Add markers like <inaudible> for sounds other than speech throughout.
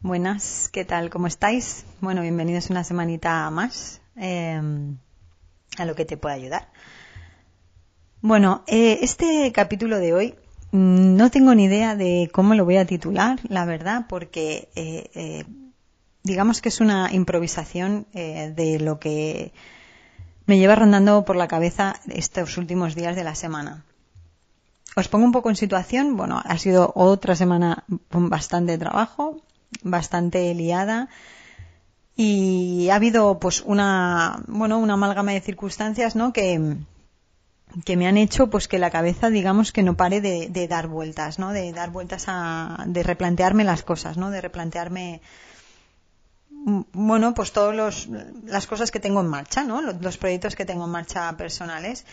Buenas, ¿qué tal? ¿Cómo estáis? Bueno, bienvenidos una semanita más eh, a lo que te pueda ayudar. Bueno, eh, este capítulo de hoy mm, no tengo ni idea de cómo lo voy a titular, la verdad, porque eh, eh digamos que es una improvisación de lo que me lleva rondando por la cabeza estos últimos días de la semana. Os pongo un poco en situación. Bueno, ha sido otra semana con bastante trabajo, bastante liada y ha habido pues una bueno una amalgama de circunstancias no que que me han hecho pues que la cabeza digamos que no pare de, de dar vueltas no de dar vueltas a de replantearme las cosas no de replantearme bueno pues todas las cosas que tengo en marcha no los, proyectos que tengo en marcha personales.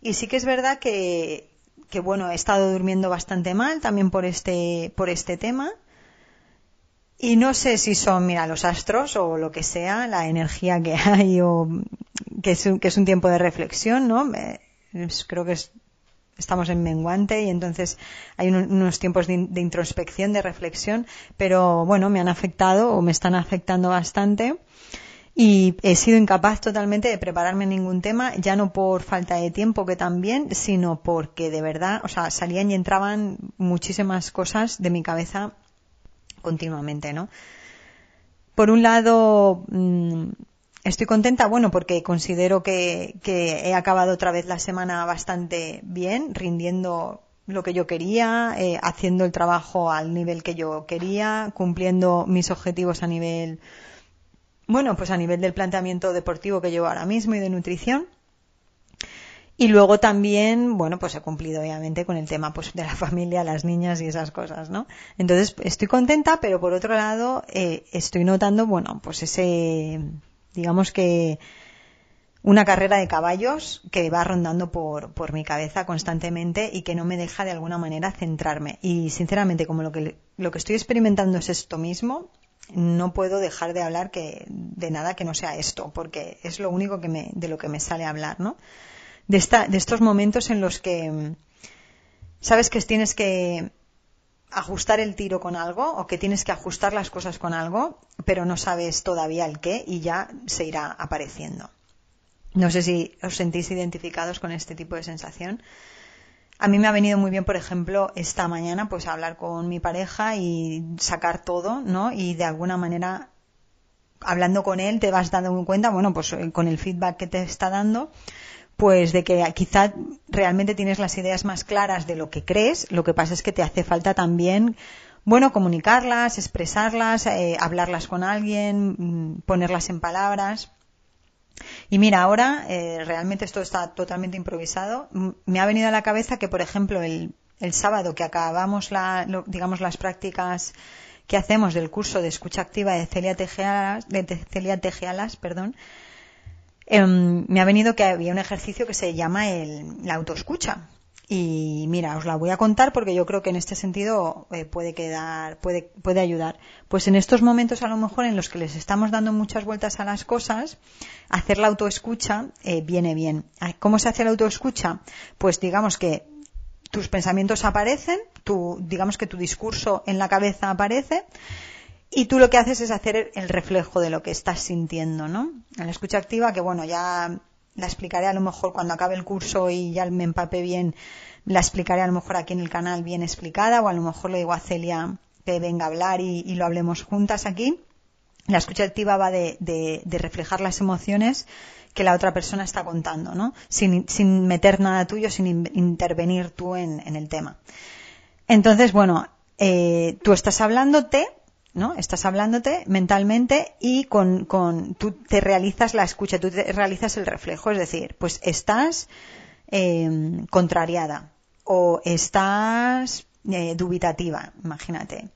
Y sí que es verdad que que bueno he estado durmiendo bastante mal también por este por este tema. Y no sé si son, mira, los astros o lo que sea, la energía que <laughs> hay o que es un, que es un tiempo de reflexión, ¿no? Es, creo que es, estamos en menguante y entonces hay un, unos tiempos de, introspección, de reflexión, pero bueno, me han afectado o me están afectando bastante y he sido incapaz totalmente de prepararme ningún tema, ya no por falta de tiempo que también, sino porque de verdad, o sea, salían y entraban muchísimas cosas de mi cabeza continuamente, ¿no? Por un lado, mmm, estoy contenta, bueno, porque considero que, que, he acabado otra vez la semana bastante bien, rindiendo lo que yo quería, eh, haciendo el trabajo al nivel que yo quería, cumpliendo mis objetivos a nivel, bueno, pues a nivel del planteamiento deportivo que llevo ahora mismo y de nutrición. Y luego también, bueno, pues he cumplido obviamente con el tema pues de la <laughs> familia, las niñas y esas cosas, ¿no? Entonces estoy contenta, pero por otro lado eh, estoy notando, bueno, pues ese, digamos que una carrera de caballos que va rondando por, por mi cabeza constantemente y que no me deja de alguna manera centrarme. Y sinceramente, como lo que, lo que estoy experimentando es esto mismo, no puedo dejar de hablar que, de nada que no sea esto, porque es lo único que me, de lo que me sale hablar, ¿no? de, esta, de estos momentos en los que sabes que tienes que ajustar el tiro con algo o que tienes que ajustar las cosas con algo, pero no sabes todavía el qué y ya se irá apareciendo. No sé si os sentís identificados con este tipo de sensación. A mí me ha venido muy bien, por ejemplo, esta mañana, pues hablar con mi pareja y sacar todo, ¿no? Y de alguna manera, hablando con él, te vas dando cuenta, bueno, pues eh, con el feedback que te está dando, pues de que quizá realmente tienes las ideas más claras de lo que crees, lo que pasa es que te hace falta también, bueno, comunicarlas, expresarlas, eh, hablarlas con alguien, mm, ponerlas en palabras. Y mira, ahora eh, realmente esto está totalmente improvisado. Me ha venido a la cabeza que, por ejemplo, el, el sábado que acabamos la, lo, digamos las prácticas que hacemos del curso de escucha activa de Celia Tejealas, de Celia Tejealas, perdón, eh, me ha venido que había un ejercicio que se llama el, la autoescucha. Y mira, os la voy a contar porque yo creo que en este sentido eh, puede quedar, puede, puede ayudar. Pues en estos momentos a lo mejor en los que les estamos dando muchas vueltas a las cosas, hacer la autoescucha eh, viene bien. ¿Cómo se hace la autoescucha? Pues digamos que tus pensamientos aparecen, tu, digamos que tu discurso en la cabeza aparece, y tú lo que haces es hacer el reflejo de lo que estás sintiendo, ¿no? En la escucha activa, que bueno, ya la explicaré a lo mejor cuando acabe el curso y ya me empape bien, la explicaré a lo mejor aquí en el canal bien explicada, o a lo mejor le digo a Celia que venga a hablar y, lo hablemos juntas aquí. La escucha activa va de, de, de, reflejar las emociones que la otra persona está contando, ¿no? Sin, sin meter nada tuyo, sin in, intervenir tú en, en, el tema. Entonces, bueno, eh, tú estás hablándote, ¿no? Estás hablándote mentalmente y con, con, tú te realizas la escucha, tú te realizas el reflejo, es decir, pues estás eh, contrariada o estás eh, dubitativa, imagínate,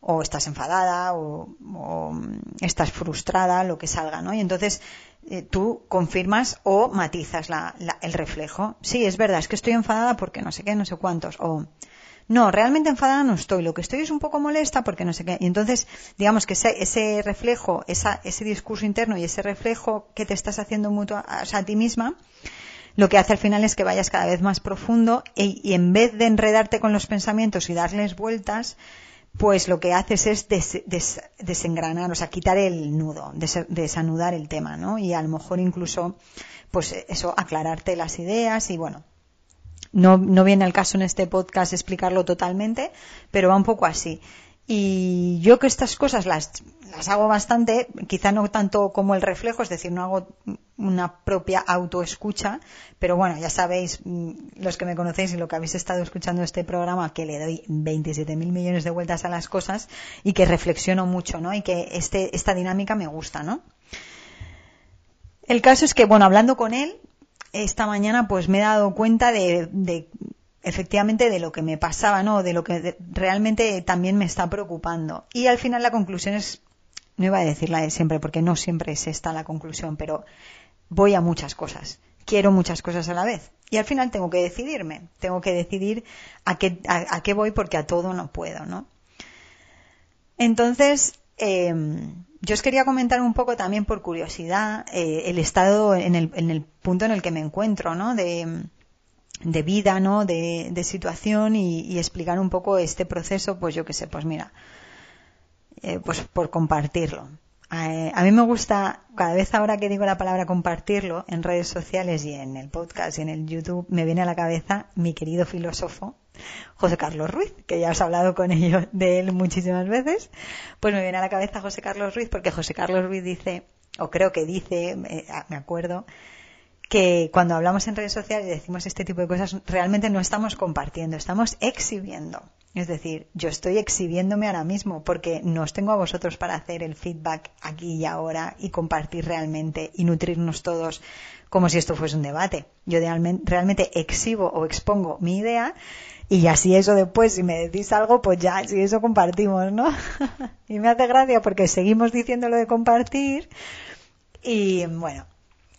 o estás enfadada o, o, estás frustrada, lo que salga, ¿no? Y entonces eh, tú confirmas o matizas la, la, el reflejo. Sí, es verdad, es que estoy enfadada porque no sé qué, no sé cuántos, no, realmente enfadada no estoy, lo que estoy es un poco molesta porque no sé qué. Y entonces, digamos que ese, ese reflejo, esa, ese discurso interno y ese reflejo que te estás haciendo mutuo, a ti misma, lo que hace al final es que vayas cada vez más profundo e, y en vez de enredarte con los pensamientos y darles vueltas, pues lo que haces es desengranar, o sea, quitar el nudo, desanudar el tema, ¿no? Y a lo mejor incluso, pues eso, aclararte las ideas y bueno, no, no viene al caso en este podcast explicarlo totalmente, pero va un poco así. Y yo que estas cosas las, las hago bastante, quizá no tanto como el reflejo, es decir, no hago una propia autoescucha, pero bueno, ya sabéis, mm, los que me conocéis y lo que habéis estado escuchando este programa, que le doy 27 mil millones de vueltas a las cosas y que reflexiono mucho, ¿no? Y que este, esta dinámica me gusta, ¿no? El caso es que, bueno, hablando con él, esta mañana pues me he dado cuenta de, de efectivamente de lo que me pasaba, ¿no? De lo que realmente también me está preocupando. Y al final la conclusión es, no iba a decirla de siempre, porque no siempre es esta la conclusión, pero voy a muchas cosas. Quiero muchas cosas a la vez. Y al final tengo que decidirme. Tengo que decidir a qué, a, qué voy porque a todo no puedo, ¿no? Entonces, em, yo os quería comentar un poco también por curiosidad eh, el estado en el, en el punto en el que me encuentro, ¿no? De, de vida, ¿no? De, de situación y, explicar un poco este proceso, pues yo qué sé, pues mira, eh, pues por compartirlo. Eh, a mí me gusta, cada vez ahora que digo la palabra compartirlo en redes sociales y en el podcast y en el YouTube, me viene a la cabeza mi querido filósofo, José Carlos Ruiz, que ya os he hablado con ello, de él muchísimas veces, pues me viene a la cabeza José Carlos Ruiz porque José Carlos Ruiz dice, o creo que dice, me acuerdo, que cuando hablamos en redes sociales y decimos este tipo de cosas, realmente no estamos compartiendo, estamos exhibiendo. Es decir, yo estoy exhibiéndome ahora mismo porque no os tengo a vosotros para hacer el feedback aquí y ahora y compartir realmente y nutrirnos todos como si esto fuese un debate. Yo realmente exhibo o expongo mi idea y así eso después, si me decís algo, pues ya, si eso compartimos, ¿no? <laughs> y me hace gracia porque seguimos diciendo lo de compartir y bueno,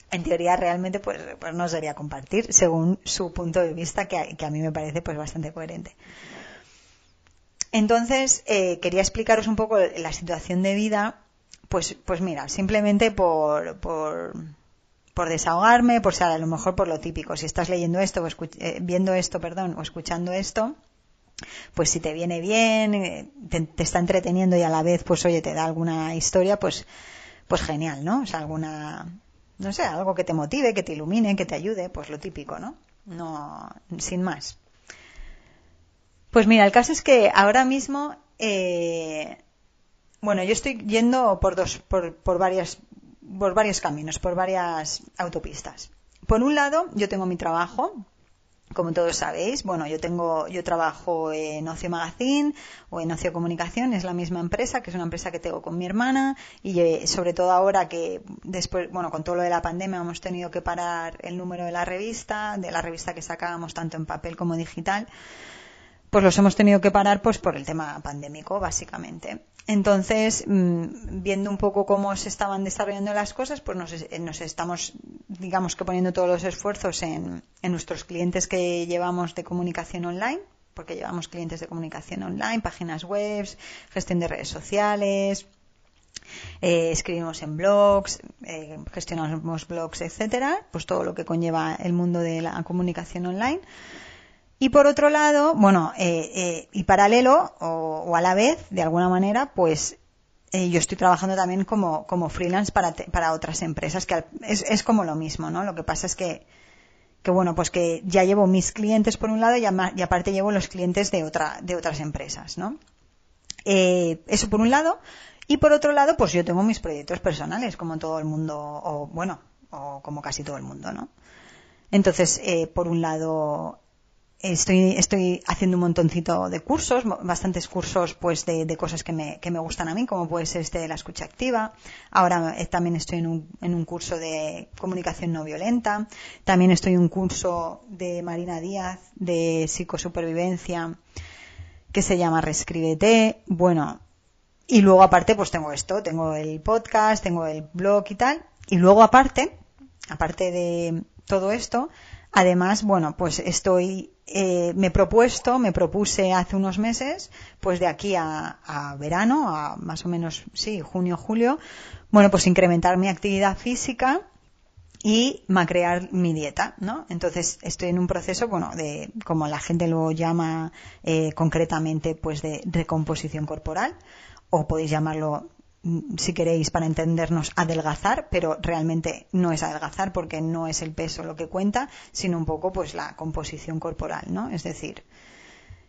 en teoría realmente pues, pues, no sería compartir según su punto de vista que a, mí me parece pues bastante coherente. Entonces, eh, quería explicaros un poco la situación de vida, pues, pues mira, simplemente por, por, por desahogarme, por ser a lo mejor por lo típico. Si estás leyendo esto o eh, viendo esto, perdón, o escuchando esto, pues si te viene bien, eh, te, te, está entreteniendo y a la vez, pues oye, te da alguna historia, pues, pues genial, ¿no? O sea, alguna, no sé, algo que te motive, que te ilumine, que te ayude, pues lo típico, ¿no? No, sin más. Pues mira, el caso es que ahora mismo, eh, bueno, yo estoy yendo por dos, por, por varias, por varios caminos, por varias autopistas. Por un lado, yo tengo mi trabajo, como todos sabéis, bueno, yo tengo, yo trabajo en Ocio Magazine o en Ocio Comunicación, es la misma empresa, que es una empresa que tengo con mi hermana y eh, sobre todo ahora que después, bueno, con todo lo de la pandemia hemos tenido que parar el número de la revista, de la revista que sacábamos tanto en papel como digital, pues los hemos tenido que parar pues por el tema pandémico, básicamente. Entonces, mm, viendo un poco cómo se estaban desarrollando las cosas, pues nos, eh, nos estamos, digamos que poniendo todos los esfuerzos en, en, nuestros clientes que llevamos de comunicación online, porque llevamos clientes de comunicación online, páginas web, gestión de redes sociales, eh, escribimos en blogs, eh, gestionamos blogs, etcétera, pues todo lo que conlleva el mundo de la comunicación online. Y por otro lado, bueno, eh, eh, y paralelo o, a la vez, de alguna manera, pues eh, yo estoy trabajando también como, como freelance para, para otras empresas, que es, es como lo mismo, ¿no? Lo que pasa es que, que bueno, pues que ya llevo mis clientes por un lado y, y aparte llevo los clientes de, otra, de otras empresas, ¿no? eso por un lado. Y por otro lado, pues yo tengo mis proyectos personales, como todo el mundo, o bueno, o como casi todo el mundo, ¿no? Entonces, por un lado, Estoy, estoy haciendo un montoncito de cursos, bastantes cursos pues de, de cosas que me, que me, gustan a mí, como puede ser este de la escucha activa. Ahora eh, también estoy en un, en un curso de comunicación no violenta. También estoy en un curso de Marina Díaz de psicosupervivencia que se llama Reescríbete. Bueno, y luego aparte pues tengo esto, tengo el podcast, tengo el blog y tal. Y luego aparte, aparte de todo esto, además, bueno, pues estoy eh, me he propuesto, me propuse hace unos meses, pues de aquí a, a, verano, a más o menos, sí, junio, julio, bueno, pues incrementar mi actividad física y macrear mi dieta, ¿no? Entonces estoy en un proceso, bueno, de, como la gente lo llama eh, concretamente, pues de recomposición corporal, o podéis llamarlo si queréis, para entendernos, adelgazar, pero realmente no es adelgazar porque no es el peso lo que cuenta, sino un poco pues la composición corporal, ¿no? Es decir,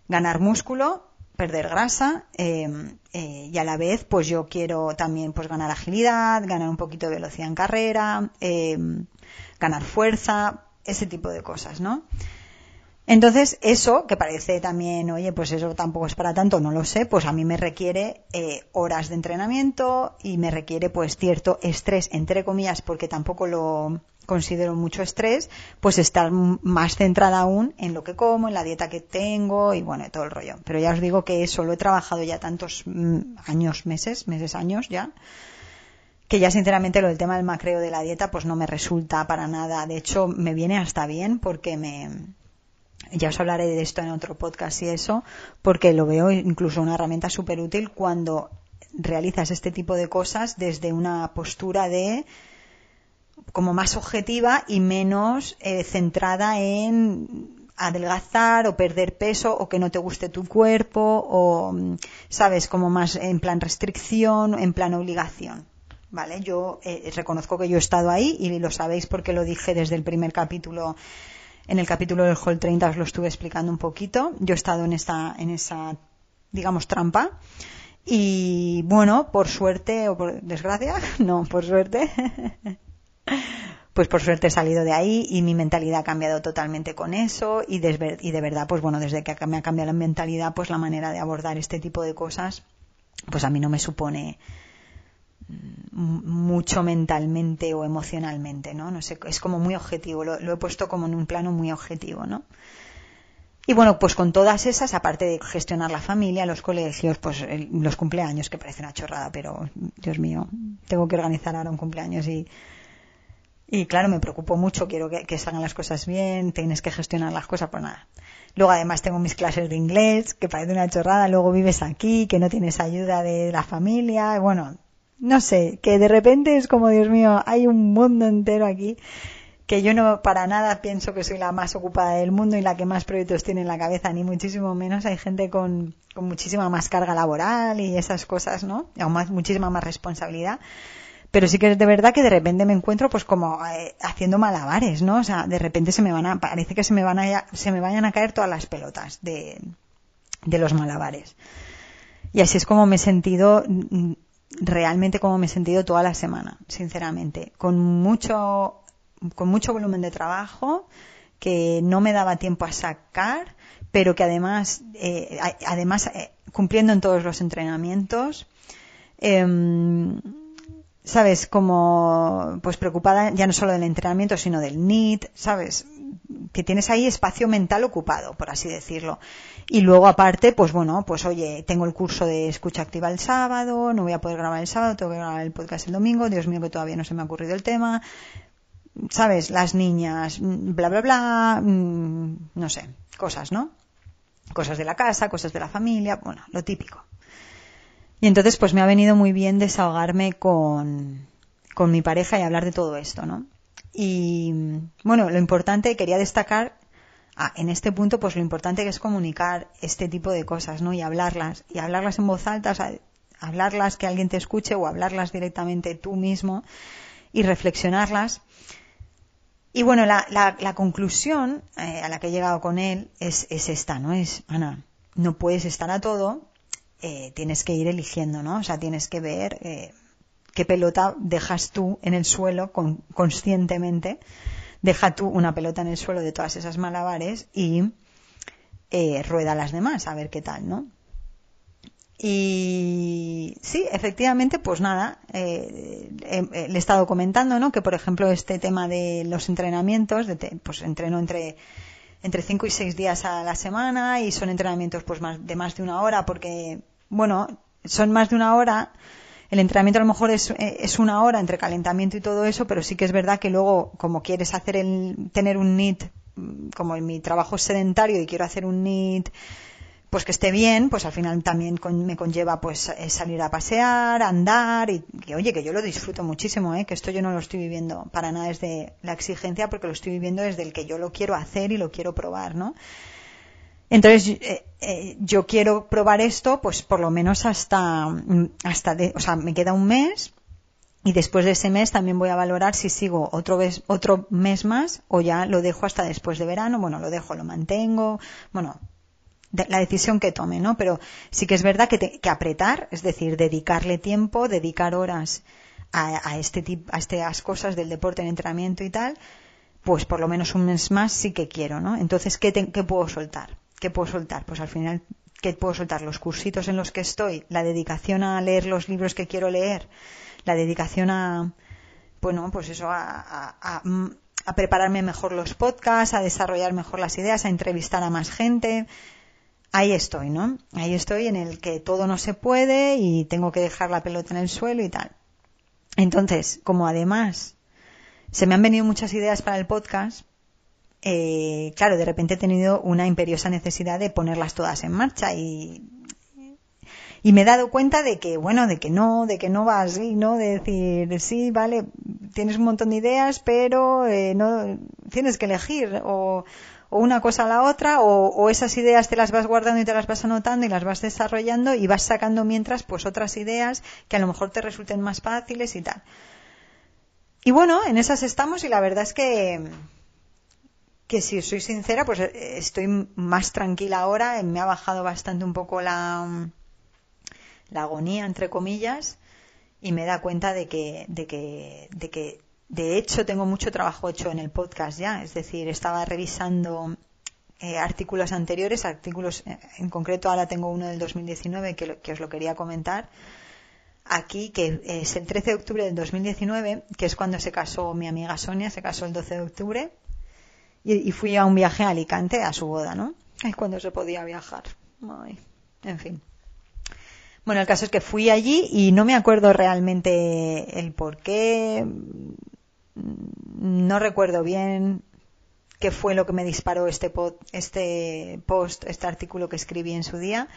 ganar músculo, perder grasa em, eh, y a la vez pues yo quiero también pues ganar agilidad, ganar un poquito de velocidad en carrera, em, ganar fuerza, ese tipo de cosas, ¿no? Entonces, eso, que parece también, oye, pues eso tampoco es para tanto, no lo sé, pues a mí me requiere eh, horas de entrenamiento y me requiere pues cierto estrés, entre comillas, porque tampoco lo considero mucho estrés, pues estar más centrada aún en lo que como, en la dieta que tengo y bueno, todo el rollo. Pero ya os digo que eso lo he trabajado ya tantos mm, años, meses, meses, años ya, que ya sinceramente lo del tema del macreo de la dieta pues no me resulta para nada. De hecho, me viene hasta bien porque me, ya os hablaré de esto en otro podcast y eso, porque lo veo incluso una herramienta súper útil cuando realizas este tipo de cosas desde una postura de como más objetiva y menos eh, centrada en adelgazar o perder peso o que no te guste tu cuerpo o sabes como más en plan restricción en plan obligación vale yo eh, reconozco que yo he estado ahí y lo sabéis porque lo dije desde el primer capítulo en el capítulo del Hall 30 os lo estuve explicando un poquito. Yo he estado en esta, en esa, digamos, trampa. Y bueno, por suerte o por desgracia, <laughs> no, por suerte, <laughs> pues por suerte he salido de ahí y mi mentalidad ha cambiado totalmente con eso y de, y de verdad, pues bueno, desde que me ha cambiado la mentalidad, pues la manera de abordar este tipo de cosas, pues a mí no me supone mucho mentalmente o emocionalmente, ¿no? No sé, es como muy objetivo, lo, he puesto como en un plano muy objetivo, ¿no? Y bueno, pues con todas esas, aparte de gestionar la familia, los colegios, pues los cumpleaños, que parece una chorrada, pero Dios mío, tengo que organizar ahora un cumpleaños y, y claro, me preocupo mucho, quiero que, que salgan las cosas bien, tienes que gestionar las cosas, pues nada. Luego además tengo mis clases de inglés, que parece una chorrada, luego vives aquí, que no tienes ayuda de la familia, bueno, no sé, que de repente es como, Dios mío, hay un mundo entero aquí que yo no para nada pienso que soy la más ocupada del mundo y la que más proyectos tiene en la cabeza, ni muchísimo menos. Hay gente con, con muchísima más carga laboral y esas cosas, ¿no? Y aún más, muchísima más responsabilidad. Pero sí que es de verdad que de repente me encuentro pues como eh, haciendo malabares, ¿no? O sea, de repente se me van a, parece que se me van a, se me vayan a caer todas las pelotas de, de los malabares. Y así es como me he sentido mm, realmente como me he sentido toda la semana, sinceramente, con mucho, con mucho volumen de trabajo que no me daba tiempo a sacar, pero que además, eh, además eh, cumpliendo en todos los entrenamientos, em, sabes, como pues preocupada ya no solo del entrenamiento, sino del NIT, sabes, que tienes ahí espacio mental ocupado, por así decirlo. Y luego aparte, pues bueno, pues oye, tengo el curso de escucha activa el sábado, no voy a poder grabar el sábado, tengo que grabar el podcast el domingo, Dios mío que todavía no se me ha ocurrido el tema. ¿Sabes? Las niñas, bla, bla, bla, mm, no sé, cosas, ¿no? Cosas de la casa, cosas de la familia, bueno, lo típico. Y entonces pues me ha venido muy bien desahogarme con, con mi pareja y hablar de todo esto, ¿no? Y bueno, lo importante, quería destacar ah, en este punto, pues lo importante que es comunicar este tipo de cosas, ¿no? Y hablarlas, y hablarlas en voz alta, hablarlas que alguien te escuche o hablarlas directamente tú mismo y reflexionarlas. Y bueno, la, la, conclusión eh, a la que he llegado con él es, es esta, ¿no? Es, Ana, no puedes estar a todo, eh, tienes que ir eligiendo, ¿no? O sea, tienes que ver eh, qué pelota dejas tú en el suelo conscientemente. Deja tú una pelota en el suelo de todas esas malabares y eh, rueda las demás a ver qué tal, ¿no? Y sí, efectivamente, pues nada, eh, le he estado comentando, ¿no? Que por ejemplo este tema de los entrenamientos, de pues entreno entre entre 5 y 6 días a la semana y son entrenamientos pues más de más de una hora porque, bueno, son más de una hora. El entrenamiento a lo mejor es, eh, es, una hora entre calentamiento y todo eso, pero sí que es verdad que luego, como quieres hacer el, tener un NIT como en mi trabajo es sedentario y quiero hacer un NIT pues que esté bien, pues al final también me conlleva pues eh, salir a pasear, andar y que oye, que yo lo disfruto muchísimo, ¿eh? que esto yo no lo estoy viviendo para nada desde la exigencia porque lo estoy viviendo desde el que yo lo quiero hacer y lo quiero probar, ¿no? Entonces, eh, eh, yo quiero probar esto, pues por lo menos hasta, mm, hasta de, o sea, me queda un mes y después de ese mes también voy a valorar si sigo otro, mes, otro mes más o ya lo dejo hasta después de verano. Bueno, lo dejo, lo mantengo. Bueno, la decisión que tome, ¿no? Pero sí que es verdad que, que apretar, es decir, dedicarle tiempo, dedicar horas a, este tipo, a estas cosas del deporte, el entrenamiento y tal, pues por lo menos un mes más sí que quiero, ¿no? Entonces, ¿qué, qué puedo soltar? ¿Qué puedo soltar? Pues al final, ¿qué puedo soltar? Los cursitos en los que estoy, la dedicación a leer los libros que quiero leer, la dedicación a, bueno, pues eso, a, a, a prepararme mejor los podcasts, a desarrollar mejor las ideas, a entrevistar a más gente, ahí estoy, ¿no? Ahí estoy en el que todo no se puede y tengo que dejar la pelota en el suelo y tal. Entonces, como además se me han venido muchas ideas para el podcast, eh, claro, de repente he tenido una imperiosa necesidad de ponerlas todas en marcha y, y me he dado cuenta de que, bueno, de que no, de que no va así, ¿no? De decir, sí, vale, tienes un montón de ideas, pero eh, no, tienes que elegir o, una cosa a la otra o, esas ideas te las vas guardando y te las vas anotando y las vas desarrollando y vas sacando mientras pues otras ideas que a lo mejor te resulten más fáciles y tal. Y bueno, en esas estamos y la verdad es que que si soy sincera, pues estoy más tranquila ahora, me ha bajado bastante un poco la, la agonía, entre comillas, y me da cuenta de que, de que, de que de hecho, tengo mucho trabajo hecho en el podcast ya, es decir, estaba revisando eh, artículos anteriores, artículos eh, en concreto ahora tengo uno del 2019 que, que os lo quería comentar aquí, que es el 13 de octubre del 2019, que es cuando se casó mi amiga Sonia, se casó el 12 de octubre, y, fui a un viaje a Alicante a su boda, ¿no? Es cuando se podía viajar. en fin. Bueno, el caso es que fui allí y no me acuerdo realmente el por qué, no recuerdo bien qué fue lo que me disparó este, este post, este artículo que escribí en su día,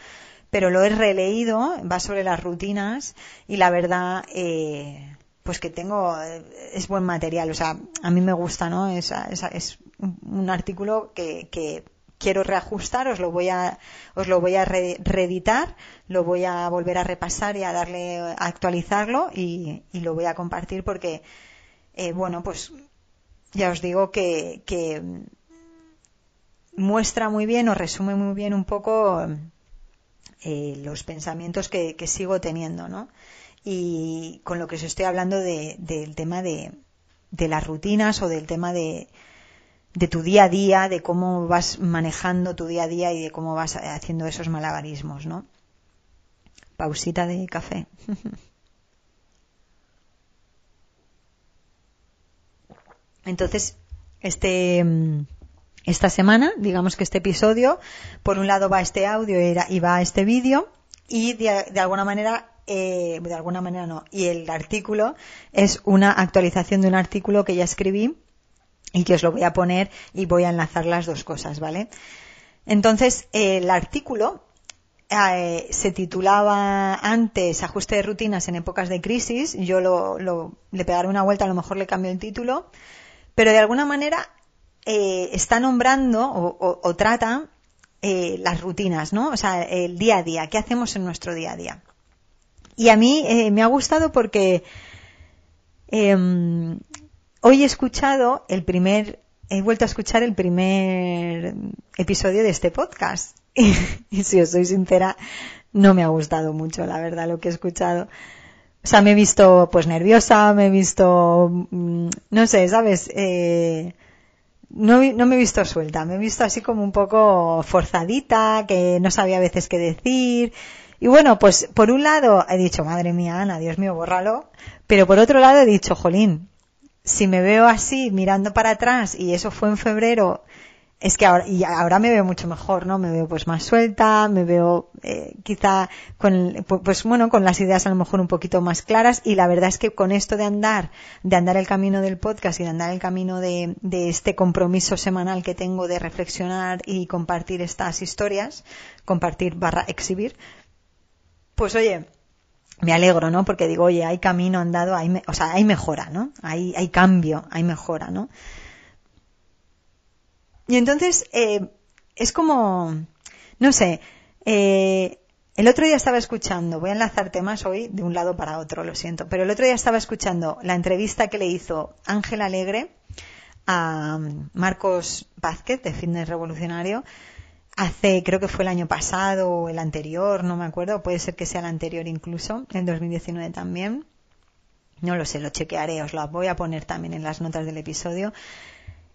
pero lo he releído, va sobre las rutinas y la verdad, eh, pues que tengo, eh, es buen material, o sea, a mí me gusta, ¿no? Es, es, un artículo que, que, quiero reajustar, os lo voy a, os lo voy a reeditar, lo voy a volver a repasar y a darle, a actualizarlo y, y lo voy a compartir porque eh, bueno, pues ya os digo que, muestra muy bien o resume muy bien un poco eh, los pensamientos que, sigo teniendo, ¿no? Y con lo que os estoy hablando del tema de, las rutinas o del tema de, de tu día a día, de cómo vas manejando tu día a día y de cómo vas haciendo esos malabarismos, ¿no? Pausita de café. <laughs> Entonces, este, mm, esta semana, digamos que este episodio, por un lado va este audio y va este vídeo y de, alguna manera, eh, de alguna manera no, y el artículo es una actualización de un artículo que ya escribí y que os lo voy a poner y voy a enlazar las dos cosas, ¿vale? Entonces, el artículo eh, se titulaba antes Ajuste de rutinas en épocas de crisis. Yo lo, lo, le pegaré una vuelta, a lo mejor le cambio el título pero de alguna manera eh, está nombrando o, trata eh, las rutinas, ¿no? O sea, el día a día, qué hacemos en nuestro día a día. Y a mí eh, me ha gustado porque em, hoy he escuchado el primer, he vuelto a escuchar el primer episodio de este podcast. <laughs> y si os soy sincera, no me ha gustado mucho, la verdad, lo que he escuchado. O sea, me he visto pues nerviosa, me he visto, mm, no sé, ¿sabes? Eh, no, no me he visto suelta, me he visto así como un poco forzadita, que no sabía a veces qué decir. Y bueno, pues por un lado he dicho, madre mía, Ana, Dios mío, bórralo. Pero por otro lado he dicho, jolín, si me veo así mirando para atrás y eso fue en febrero es que ahora, y ahora me veo mucho mejor, ¿no? Me veo pues más suelta, me veo eh, quizá con, pues bueno, con las ideas a lo mejor un poquito más claras y la verdad es que con esto de andar, de andar el camino del podcast y de andar el camino de, de este compromiso semanal que tengo de reflexionar y compartir estas historias, compartir barra exhibir, pues oye, me alegro, ¿no? Porque digo, oye, hay camino andado, hay, o sea, hay mejora, ¿no? Hay, hay cambio, hay mejora, ¿no? Y entonces, eh, es como, no sé, eh, el otro día estaba escuchando, voy a enlazar temas hoy de un lado para otro, lo siento, pero el otro día estaba escuchando la entrevista que le hizo Ángel Alegre a Marcos Vázquez de Fitness Revolucionario hace, creo que fue el año pasado o el anterior, no me acuerdo, puede ser que sea el anterior incluso, en 2019 también. No lo sé, lo chequearé, os lo voy a poner también en las notas del episodio.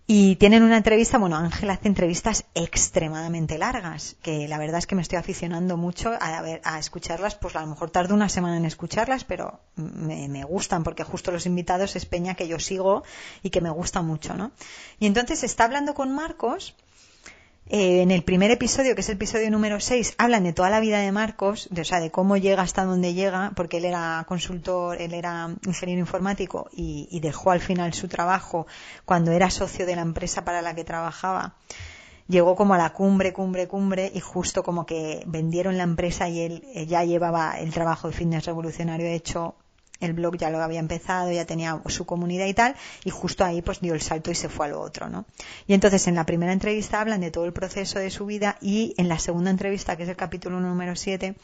Y tienen una entrevista, bueno, Ángel hace entrevistas extremadamente largas, que la verdad es que me estoy aficionando mucho a, ver, a escucharlas, pues a lo mejor tardo una semana en escucharlas, pero me, me, gustan porque justo los invitados es Peña que yo sigo y que me gusta mucho, ¿no? Y entonces está hablando con Marcos eh, en el primer episodio, que es el episodio número 6, hablan de toda la vida de Marcos, de, o sea, de cómo llega hasta donde llega, porque él era consultor, él era ingeniero informático y, dejó al final su trabajo cuando era socio de la empresa para la que trabajaba. Llegó como a la cumbre, cumbre, cumbre y justo como que vendieron la empresa y él ya llevaba el trabajo de fitness revolucionario hecho el blog ya lo había empezado, ya tenía su comunidad y tal, y justo ahí pues dio el salto y se fue a lo otro, ¿no? Y entonces en la primera entrevista hablan de todo el proceso de su vida y en la segunda entrevista, que es el capítulo número 7,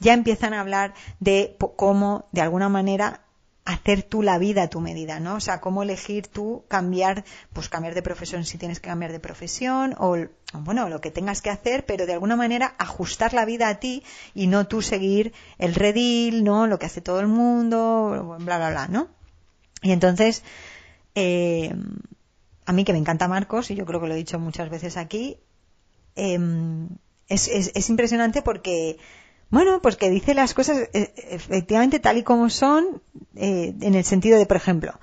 ya empiezan a hablar de cómo, de alguna manera, hacer tú la vida a tu medida, ¿no? O sea, cómo elegir tú cambiar, pues cambiar de profesión si tienes que cambiar de profesión o, bueno, lo que tengas que hacer, pero de alguna manera ajustar la vida a ti y no tú seguir el redil, ¿no? Lo que hace todo el mundo, bla, bla, bla, ¿no? Y entonces, eh, a mí que me encanta Marcos, y yo creo que lo he dicho muchas veces aquí, eh, es, es, es impresionante porque bueno, pues que dice las cosas eh, efectivamente tal y como son, eh, en el sentido de, por ejemplo,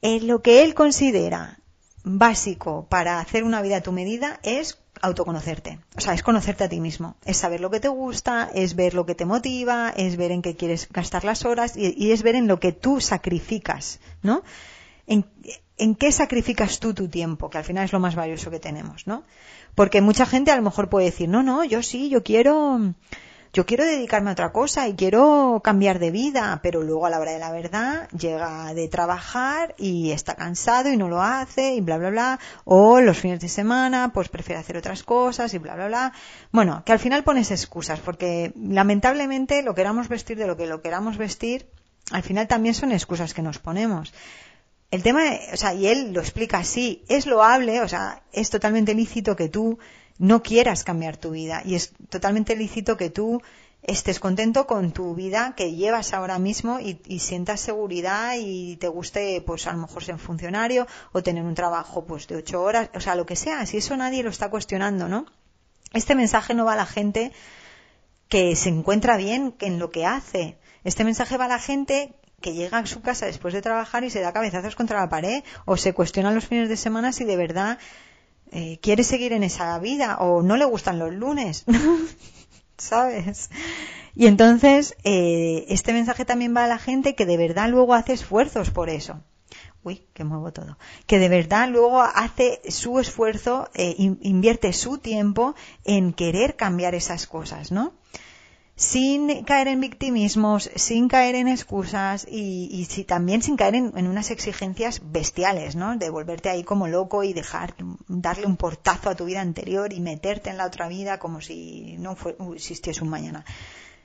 en lo que él considera básico para hacer una vida a tu medida es autoconocerte. O sea, es conocerte a ti mismo. Es saber lo que te gusta, es ver lo que te motiva, es ver en qué quieres gastar las horas y, es ver en lo que tú sacrificas, ¿no? En, qué sacrificas tú tu tiempo, que al final es lo más valioso que tenemos, ¿no? Porque mucha gente a lo mejor puede decir, no, no, yo sí, yo quiero, yo quiero dedicarme a otra cosa y quiero cambiar de vida, pero luego a la hora de la verdad llega de trabajar y está cansado y no lo hace y bla, bla, bla, o los fines de semana pues prefiere hacer otras cosas y bla, bla, bla. Bueno, que al final pones excusas, porque lamentablemente lo queramos vestir de lo que lo queramos vestir, al final también son excusas que nos ponemos. El tema, o sea, y él lo explica así, es loable, o sea, es totalmente lícito que tú no quieras cambiar tu vida y es totalmente lícito que tú estés contento con tu vida que llevas ahora mismo y, sientas seguridad y te guste, pues a lo mejor ser funcionario o tener un trabajo pues de ocho horas, o sea, lo que sea, si eso nadie lo está cuestionando, ¿no? Este mensaje no va a la gente que se encuentra bien en lo que hace. Este mensaje va a la gente que llega a su casa después de trabajar y se da cabezazos contra la pared o se cuestiona los fines de semana si de verdad eh, quiere seguir en esa vida o no le gustan los lunes, <laughs> ¿sabes? Y entonces eh, este mensaje también va a la gente que de verdad luego hace esfuerzos por eso. Uy, que muevo todo. Que de verdad luego hace su esfuerzo, eh, invierte su tiempo en querer cambiar esas cosas, ¿no? Sin caer en victimismos, sin caer en excusas y, y si, también sin caer en, unas exigencias bestiales, ¿no? De volverte ahí como loco y dejar, darle un portazo a tu vida anterior y meterte en la otra vida como si no fue, existiese un mañana.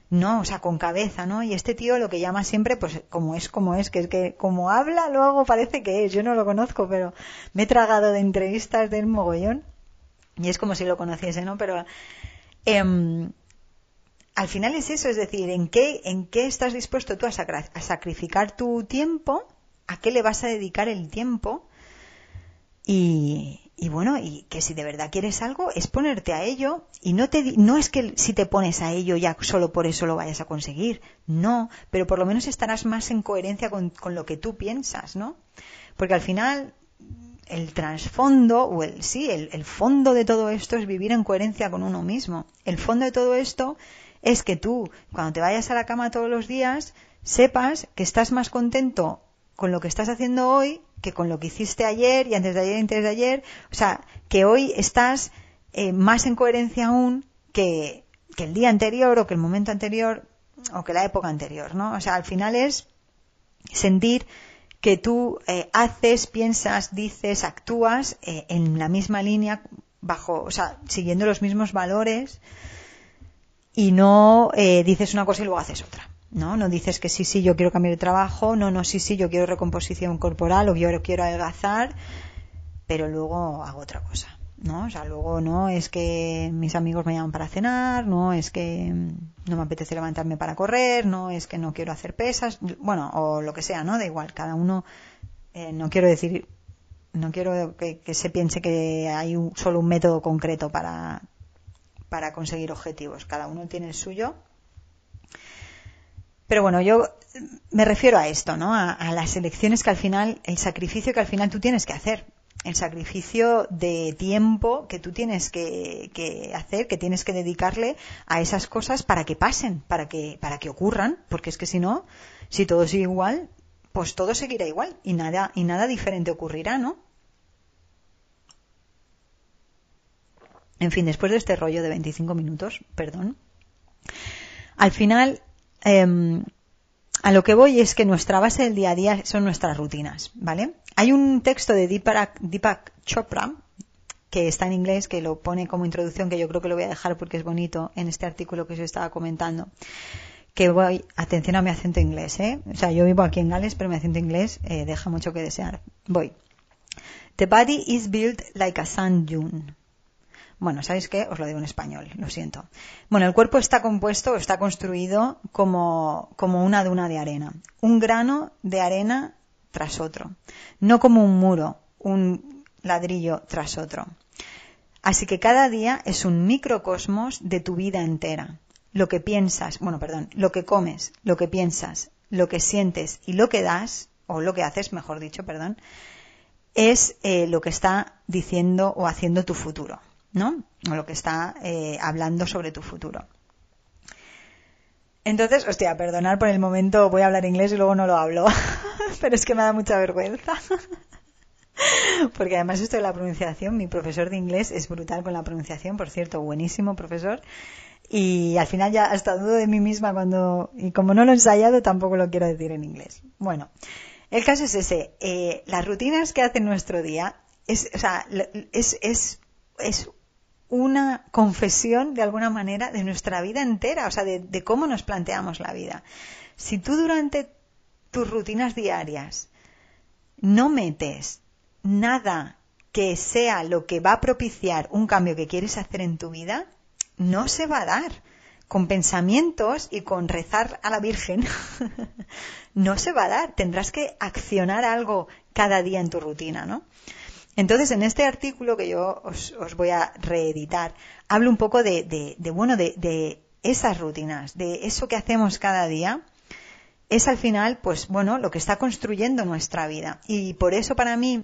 No, o sea, con cabeza, ¿no? Y este tío lo que llama siempre, pues como es, como es, que es que como habla, luego parece que es. Yo no lo conozco, pero me he tragado de entrevistas del mogollón y es como si lo conociese, ¿no? Pero eh, al final es eso, es decir, ¿en qué, en qué estás dispuesto tú a, a, sacrificar tu tiempo? ¿A qué le vas a dedicar el tiempo? Y, y, bueno, y que si de verdad quieres algo, es ponerte a ello y no te, no es que si te pones a ello ya solo por eso lo vayas a conseguir, no, pero por lo menos estarás más en coherencia con, con lo que tú piensas, ¿no? Porque al final el trasfondo, o el, sí, el, el fondo de todo esto es vivir en coherencia con uno mismo. El fondo de todo esto es que tú, cuando te vayas a la cama todos los días, sepas que estás más contento con lo que estás haciendo hoy que con lo que hiciste ayer y antes de ayer y antes de ayer. O sea, que hoy estás eh, más en coherencia aún que, que el día anterior o que el momento anterior o que la época anterior, ¿no? O sea, al final es sentir que tú eh, haces, piensas, dices, actúas eh, en la misma línea, bajo, o sea, siguiendo los mismos valores y no eh, dices una cosa y luego haces otra. ¿no? No dices que sí, sí, yo quiero cambiar de trabajo, no, no, sí, sí, yo quiero recomposición corporal o yo quiero adelgazar, pero luego hago otra cosa. ¿no? O sea, luego no es que mis amigos me llaman para cenar, no es que no me apetece levantarme para correr, no es que no quiero hacer pesas, bueno, o lo que sea, ¿no? Da igual, cada uno, eh, no quiero decir, no quiero que, se piense que hay un, solo un método concreto para, para conseguir objetivos, cada uno tiene el suyo. Pero bueno, yo me refiero a esto, ¿no? A, las elecciones que al final, el sacrificio que al final tú tienes que hacer el sacrificio de tiempo que tú tienes que, hacer, que tienes que dedicarle a esas cosas para que pasen, para que, para que ocurran, porque es que si no, si todo sigue igual, pues todo seguirá igual y nada, y nada diferente ocurrirá, ¿no? En fin, después de este rollo de 25 minutos, perdón, al final, em, a lo que voy es que nuestra base del día a día son nuestras rutinas, ¿vale? Hay un texto de Deepak, Chopra que está en inglés, que lo pone como introducción, que yo creo que lo voy a dejar porque es bonito en este artículo que os estaba comentando. Que voy, atención a mi acento inglés, ¿eh? O sea, yo vivo aquí en Gales, pero mi acento inglés eh, deja mucho que desear. Voy. The body is built like a sand dune. Bueno, ¿sabéis qué? Os lo digo en español, lo siento. Bueno, el cuerpo está compuesto, está construido como, como una duna de arena. Un grano de arena tras otro. No como un muro, un ladrillo tras otro. Así que cada día es un microcosmos de tu vida entera. Lo que piensas, bueno, perdón, lo que comes, lo que piensas, lo que sientes y lo que das, o lo que haces, mejor dicho, perdón, es eh, lo que está diciendo o haciendo tu futuro. ¿No? O lo que está eh, hablando sobre tu futuro. Entonces, hostia, perdonar por el momento, voy a hablar inglés y luego no lo hablo, <laughs> pero es que me da mucha vergüenza. <laughs> Porque además esto de la pronunciación, mi profesor de inglés es brutal con la pronunciación, por cierto, buenísimo profesor. Y al final ya hasta dudo de mí misma cuando, y como no lo he ensayado, tampoco lo quiero decir en inglés. Bueno, el caso es ese, eh, las rutinas que hace nuestro día es, o sea, es, es, es una confesión, de alguna manera, de nuestra vida entera, o sea, de, cómo nos planteamos la vida. Si tú durante tus rutinas diarias no metes nada que sea lo que va a propiciar un cambio que quieres hacer en tu vida, no se va a dar. Con pensamientos y con rezar a la Virgen, <laughs> no se va a dar. Tendrás que accionar algo cada día en tu rutina, ¿no? Entonces, en este artículo que yo os, voy a reeditar, hablo un poco de, bueno, de, esas rutinas, de eso que hacemos cada día, es al final, pues bueno, lo que está construyendo nuestra vida. Y por eso para mí,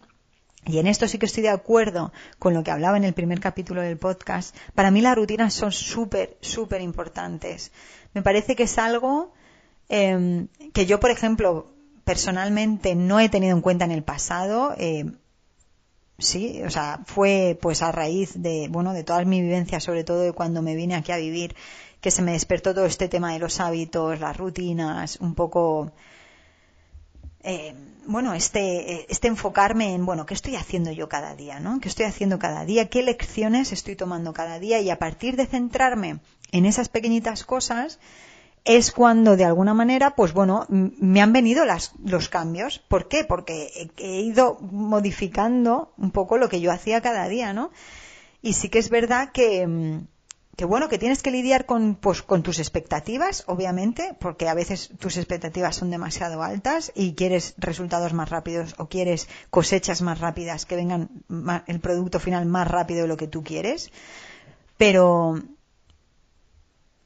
y en esto sí que estoy de acuerdo con lo que hablaba en el primer capítulo del podcast, para mí las rutinas son súper, súper importantes. Me parece que es algo em, que yo, por ejemplo, personalmente no he tenido en cuenta en el pasado. Eh, sí, o sea, fue pues a raíz de, bueno, de todas mis vivencias, sobre todo de cuando me vine aquí a vivir, que se me despertó todo este tema de los hábitos, las rutinas, un poco, eh, bueno, este, este enfocarme en, bueno, ¿qué estoy haciendo yo cada día, no? ¿Qué estoy haciendo cada día? ¿Qué lecciones estoy tomando cada día? Y a partir de centrarme en esas pequeñitas cosas, es cuando de alguna manera, pues bueno, me han venido las, los cambios. ¿Por qué? Porque he ido modificando un poco lo que yo hacía cada día, ¿no? Y sí que es verdad que, mm, que bueno, que tienes que lidiar con, pues, con tus expectativas, obviamente, porque a veces tus expectativas son demasiado altas y quieres resultados más rápidos o quieres cosechas más rápidas, que vengan el producto final más rápido de lo que tú quieres. Pero,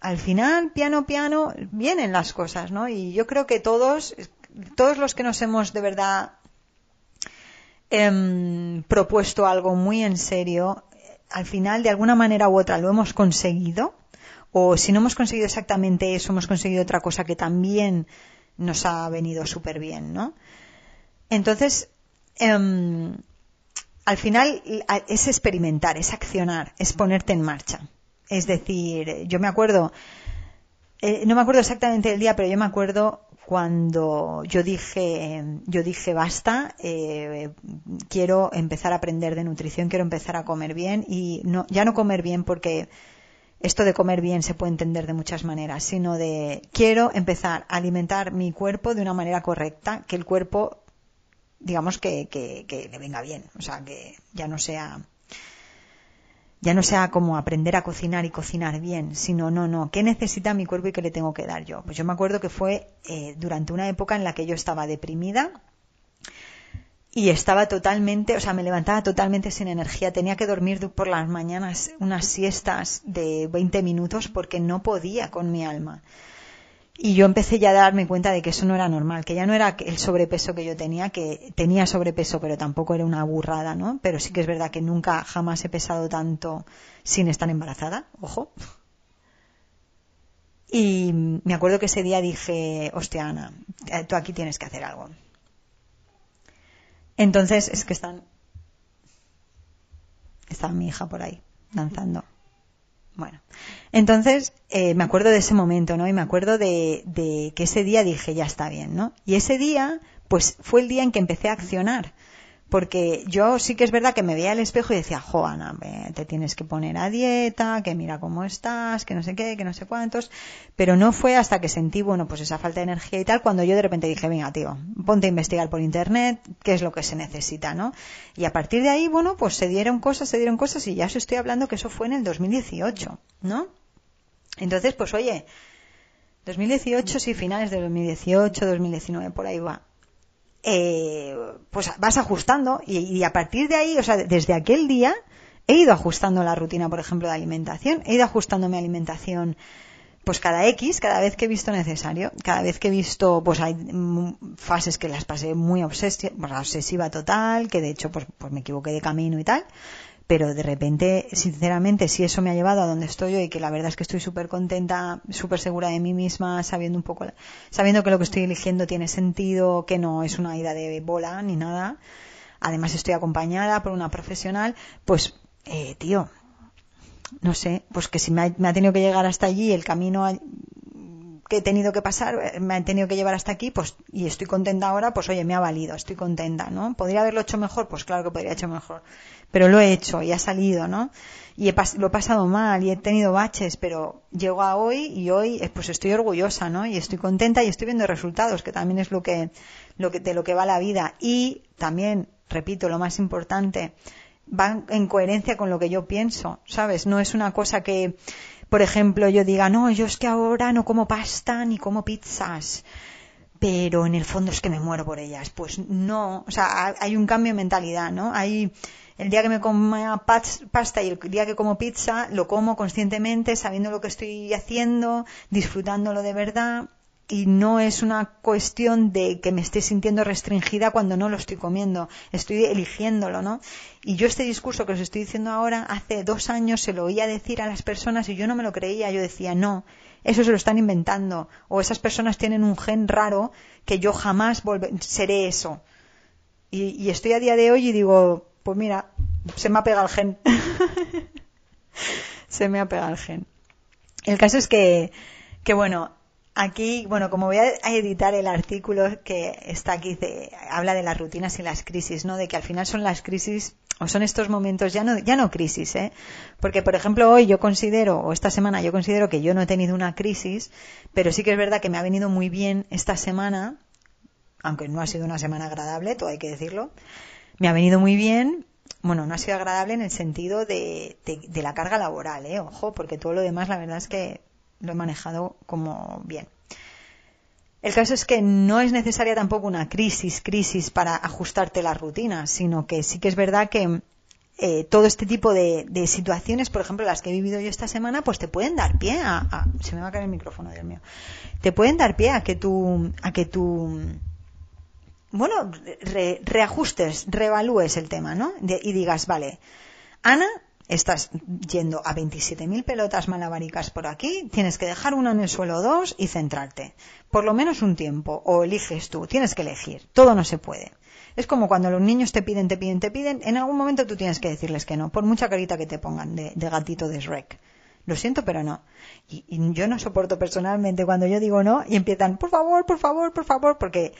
al final, piano, piano, vienen las cosas, ¿no? Y yo creo que todos, todos los que nos hemos de verdad em, propuesto algo muy en serio, al final de alguna manera u otra lo hemos conseguido, o si no hemos conseguido exactamente eso, hemos conseguido otra cosa que también nos ha venido súper bien, ¿no? Entonces, em, al final es experimentar, es accionar, es ponerte en marcha. Es decir, yo me acuerdo, eh, no me acuerdo exactamente el día, pero yo me acuerdo cuando yo dije, yo dije basta, eh, quiero empezar a aprender de nutrición, quiero empezar a comer bien y no, ya no comer bien porque esto de comer bien se puede entender de muchas maneras, sino de quiero empezar a alimentar mi cuerpo de una manera correcta, que el cuerpo, digamos que, que, que le venga bien, o sea, que ya no sea ya no sea como aprender a cocinar y cocinar bien, sino no, no, ¿qué necesita mi cuerpo y qué le tengo que dar yo? Pues yo me acuerdo que fue eh, durante una época en la que yo estaba deprimida y estaba totalmente, o sea, me levantaba totalmente sin energía, tenía que dormir por las mañanas unas siestas de 20 minutos porque no podía con mi alma. Y yo empecé ya a darme cuenta de que eso no era normal, que ya no era el sobrepeso que yo tenía, que tenía sobrepeso, pero tampoco era una burrada, ¿no? Pero sí que es verdad que nunca jamás he pesado tanto sin estar embarazada, ojo. Y me acuerdo que ese día dije, hostia Ana, eh, tú aquí tienes que hacer algo. Entonces, es que están, está mi hija por ahí, danzando. Bueno, entonces eh, me acuerdo de ese momento, ¿no? Y me acuerdo de, de, que ese día dije, ya está bien, ¿no? Y ese día, pues fue el día en que empecé a accionar porque yo sí que es verdad que me veía al espejo y decía, Joana, te tienes que poner a dieta, que mira cómo estás, que no sé qué, que no sé cuántos, pero no fue hasta que sentí, bueno, pues esa falta de energía y tal, cuando yo de repente dije, venga, tío, ponte a investigar por internet qué es lo que se necesita, ¿no? Y a partir de ahí, bueno, pues se dieron cosas, se dieron cosas y ya os estoy hablando que eso fue en el 2018, ¿no? Entonces, pues oye, 2018, sí, finales de 2018, 2019, por ahí va eh, pues vas ajustando y, a partir de ahí, o sea, desde aquel día he ido ajustando la rutina, por ejemplo, de alimentación, he ido ajustando mi alimentación pues cada X, cada vez que he visto necesario, cada vez que he visto, pues hay fases que las pasé muy obsesiva, obsesiva total, que de hecho pues, pues me equivoqué de camino y tal, pero de repente, sinceramente, si eso me ha llevado a donde estoy hoy, que la verdad es que estoy súper contenta, súper segura de mí misma, sabiendo un poco, sabiendo que lo que estoy eligiendo tiene sentido, que no es una ida de bola ni nada, además estoy acompañada por una profesional, pues, eh, tío, no sé, pues que si me ha, me ha, tenido que llegar hasta allí, el camino que he tenido que pasar, eh, me han tenido que llevar hasta aquí, pues, y estoy contenta ahora, pues oye, me ha valido, estoy contenta, ¿no? ¿Podría haberlo hecho mejor? Pues claro que podría haber hecho mejor pero lo he hecho y ha salido, ¿no? Y lo he pasado mal y he tenido baches, pero llego a hoy y hoy eh, pues estoy orgullosa, ¿no? Y estoy contenta y estoy viendo resultados, que también es lo que, lo que, de lo que va la vida. Y también, repito, lo más importante, van en coherencia con lo que yo pienso, ¿sabes? No es una cosa que, por ejemplo, yo diga, no, yo es que ahora no como pasta ni como pizzas pero en el fondo es que me muero por ellas. Pues no, o sea, hay un cambio de mentalidad, ¿no? Hay, el día que me como pasta y el día que como pizza, lo como conscientemente, sabiendo lo que estoy haciendo, disfrutándolo de verdad. Y no es una cuestión de que me esté sintiendo restringida cuando no lo estoy comiendo. Estoy eligiéndolo, ¿no? Y yo este discurso que os estoy diciendo ahora, hace dos años se lo oía decir a las personas y yo no me lo creía. Yo decía, no, eso se lo están inventando. O esas personas tienen un gen raro que yo jamás seré eso. Y, estoy a día de hoy y digo, pues mira, se me ha pegado el gen. <laughs> se me ha pegado el gen. El caso es que, que bueno, aquí, bueno, como voy a editar el artículo que está aquí, habla de las rutinas y las crisis, ¿no? De que al final son las crisis, son estos momentos, ya no, ya no crisis, ¿eh? Porque, por ejemplo, hoy yo considero, o esta semana yo considero que yo no he tenido una crisis, pero sí que es verdad que me ha venido muy bien esta semana, aunque no ha sido una semana agradable, todo hay que decirlo, me ha venido muy bien. Bueno, no ha sido agradable en el sentido de, de, la carga laboral, ¿eh? Ojo, porque todo lo demás la verdad es que lo he manejado como bien. El caso es que no es necesaria tampoco una crisis, crisis para ajustarte la rutina, sino que sí que es verdad que eh, todo este tipo de, situaciones, por ejemplo, las que he vivido yo esta semana, pues te pueden dar pie a, a, se me va a caer el micrófono, Dios mío, te pueden dar pie a que tú, a que tú bueno, reajustes, reevalúes el tema, ¿no? y digas, vale, Ana, estás yendo a 27.000 pelotas malabaricas por aquí, tienes que dejar una en el suelo dos y centrarte. Por lo menos un tiempo, o eliges tú, tienes que elegir, todo no se puede. Es como cuando los niños te piden, te piden, te piden, en algún momento tú tienes que decirles que no, por mucha carita que te pongan de, gatito de Shrek. Lo siento, pero no. Y, yo no soporto personalmente cuando yo digo no y empiezan, por favor, por favor, por favor, porque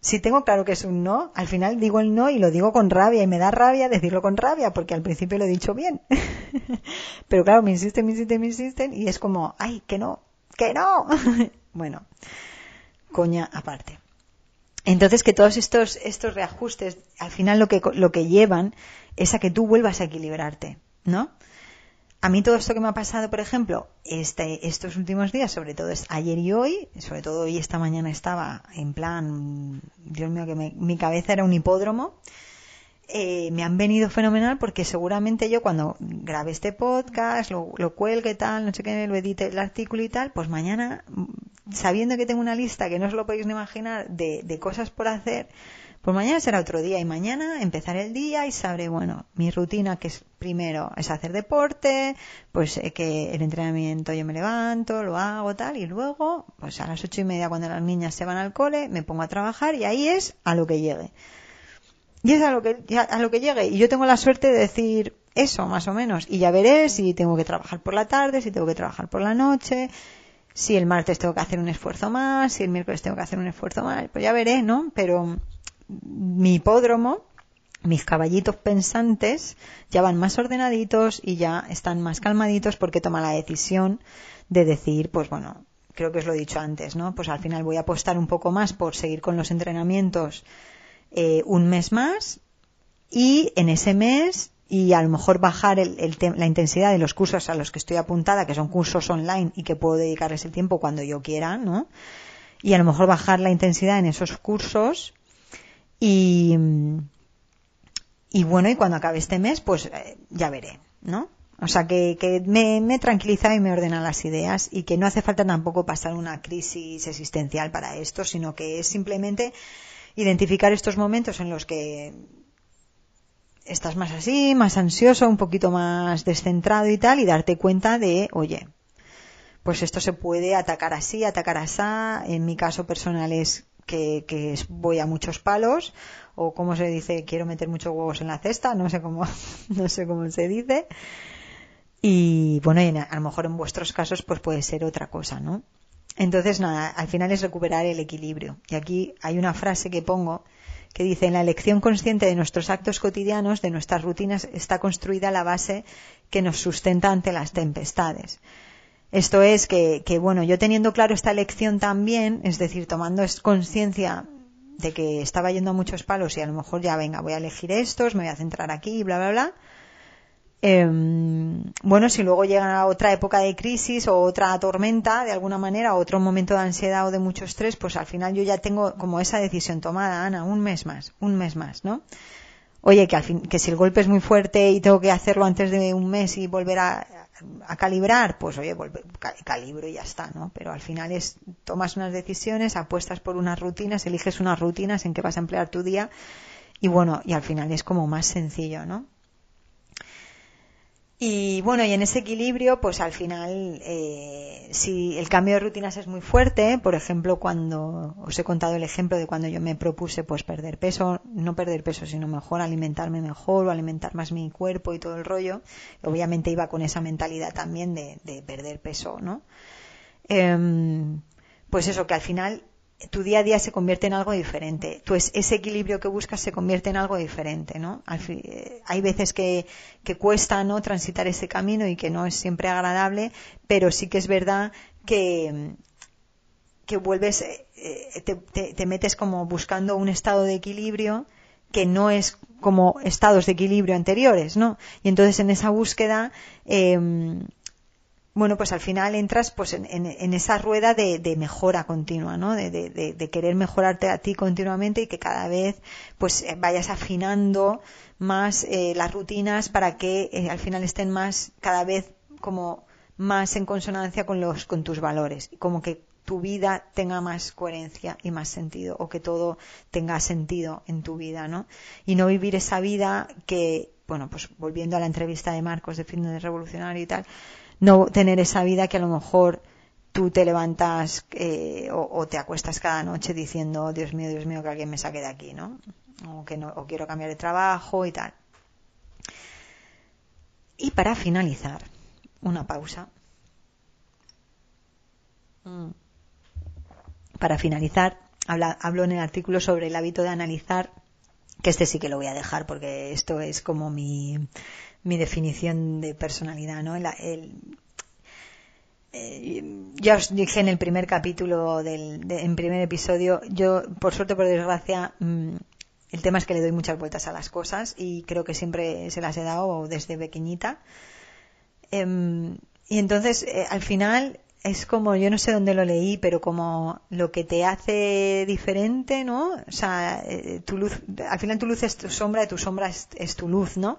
si tengo claro que es un no, al final digo el no y lo digo con rabia y me da rabia decirlo con rabia porque al principio lo he dicho bien. <laughs> Pero claro, me insisten, me insisten, me insisten y es como, ay, que no, que no. <laughs> bueno, coña aparte. Entonces que todos estos, estos reajustes al final lo que, lo que llevan es a que tú vuelvas a equilibrarte, ¿no? A mí todo esto que me ha pasado, por ejemplo, este, estos últimos días, sobre todo ayer y hoy, sobre todo hoy esta mañana estaba en plan, Dios mío, que mi cabeza era un hipódromo, eh, me han venido fenomenal porque seguramente yo cuando grabe este podcast, lo, cuelgue tal, no sé qué, lo edite el artículo y tal, pues mañana, sabiendo que tengo una lista que no os lo podéis ni imaginar de, de cosas por hacer, pues mañana será otro día y mañana empezaré el día y sabré, bueno, mi rutina que es primero es hacer deporte, pues eh, que el entrenamiento yo me levanto, lo hago tal y luego, pues a las ocho y media cuando las niñas se van al cole me pongo a trabajar y ahí es a lo que llegue. Y es a lo que, a lo que llegue. Y yo tengo la suerte de decir eso, más o menos. Y ya veré si tengo que trabajar por la tarde, si tengo que trabajar por la noche, si el martes tengo que hacer un esfuerzo más, si el miércoles tengo que hacer un esfuerzo más. Pues ya veré, ¿no? Pero mi hipódromo, mis caballitos pensantes ya van más ordenaditos y ya están más calmaditos porque toma la decisión de decir, pues bueno, creo que os lo he dicho antes, ¿no? Pues al final voy a apostar un poco más por seguir con los entrenamientos eh, un mes más y en ese mes y a lo mejor bajar la intensidad de los cursos a los que estoy apuntada, que son cursos online y que puedo dedicarles el tiempo cuando yo quiera, ¿no? Y a lo mejor bajar la intensidad en esos cursos y, y bueno, y cuando acabe este mes, pues eh, ya veré, ¿no? O sea, que, que me, me, tranquiliza y me ordena las ideas y que no hace falta tampoco pasar una crisis existencial para esto, sino que es simplemente identificar estos momentos en los que estás más así, más ansioso, un poquito más descentrado y tal, y darte cuenta de, oye, pues esto se puede atacar así, atacar así. En mi caso personal es que, voy a muchos palos o como se dice quiero meter muchos huevos en la cesta no sé cómo <laughs> no sé cómo se dice. Y bueno a lo mejor en vuestros casos pues puede ser otra cosa no entonces nada al final es recuperar el equilibrio. Y aquí hay una frase que pongo que dice en la elección consciente de nuestros actos cotidianos de nuestras rutinas está construida la base que nos sustenta ante las tempestades esto es que, que, bueno, yo teniendo claro esta lección también, es decir, tomando conciencia de que estaba yendo a muchos palos y a lo mejor ya venga, voy a elegir estos, me voy a centrar aquí, bla, bla, bla. Em, bueno, si luego llega otra época de crisis o otra tormenta, de alguna manera, o otro momento de ansiedad o de mucho estrés, pues al final yo ya tengo como esa decisión tomada, Ana, un mes más, un mes más, ¿no? Oye, que al fin, que si el golpe es muy fuerte y tengo que hacerlo antes de un mes y volver a, calibrar, pues oye, calibro y ya está, ¿no? Pero al final es, tomas unas decisiones, apuestas por unas rutinas, eliges unas rutinas en que vas a emplear tu día y bueno, y al final es como más sencillo, ¿no? Y bueno, y en ese equilibrio, pues al final, eh, si el cambio de rutinas es muy fuerte, por ejemplo, cuando os he contado el ejemplo de cuando yo me propuse pues perder peso, no perder peso, sino mejor alimentarme mejor o alimentar más mi cuerpo y todo el rollo, obviamente iba con esa mentalidad también de, de perder peso, ¿no? Eh, pues eso, que al final tu día a día se convierte en algo diferente. Tu ese equilibrio que buscas se convierte en algo diferente, ¿no? Eh, hay veces que, que, cuesta, ¿no? Transitar ese camino y que no es siempre agradable, pero sí que es verdad que, que vuelves, eh, eh, te, te, te metes como buscando un estado de equilibrio que no es como estados de equilibrio anteriores, ¿no? Y entonces en esa búsqueda, eh, bueno, pues al final entras pues en, esa rueda de, mejora continua, ¿no? De, querer mejorarte a ti continuamente y que cada vez pues eh, vayas afinando más eh, las rutinas para que eh, al final estén más, cada vez como más en consonancia con los, con tus valores. Como que tu vida tenga más coherencia y más sentido, o que todo tenga sentido en tu vida, ¿no? Y no vivir esa vida que, bueno, pues volviendo a la entrevista de Marcos de Fin de Revolucionario y tal, no tener esa vida que a lo mejor tú te levantas eh, o, te acuestas cada noche diciendo, Dios mío, Dios mío, que alguien me saque de aquí, ¿no? O que no, o quiero cambiar de trabajo y tal. Y para finalizar, una pausa. Mm. Para finalizar, hablo en el artículo sobre el hábito de analizar, que este sí que lo voy a dejar porque esto es como mi, mi definición de personalidad, ¿no? el, eh, ya os dije en el primer capítulo, del, en primer episodio, yo, por suerte, por desgracia, mm, el tema es que le doy muchas vueltas a las cosas y creo que siempre se las he dado desde pequeñita. Em, y entonces, eh, al final, es como, yo no sé dónde lo leí, pero como lo que te hace diferente, ¿no? O sea, eh, tu luz, al final tu luz es tu sombra y tu sombra es tu luz, ¿no?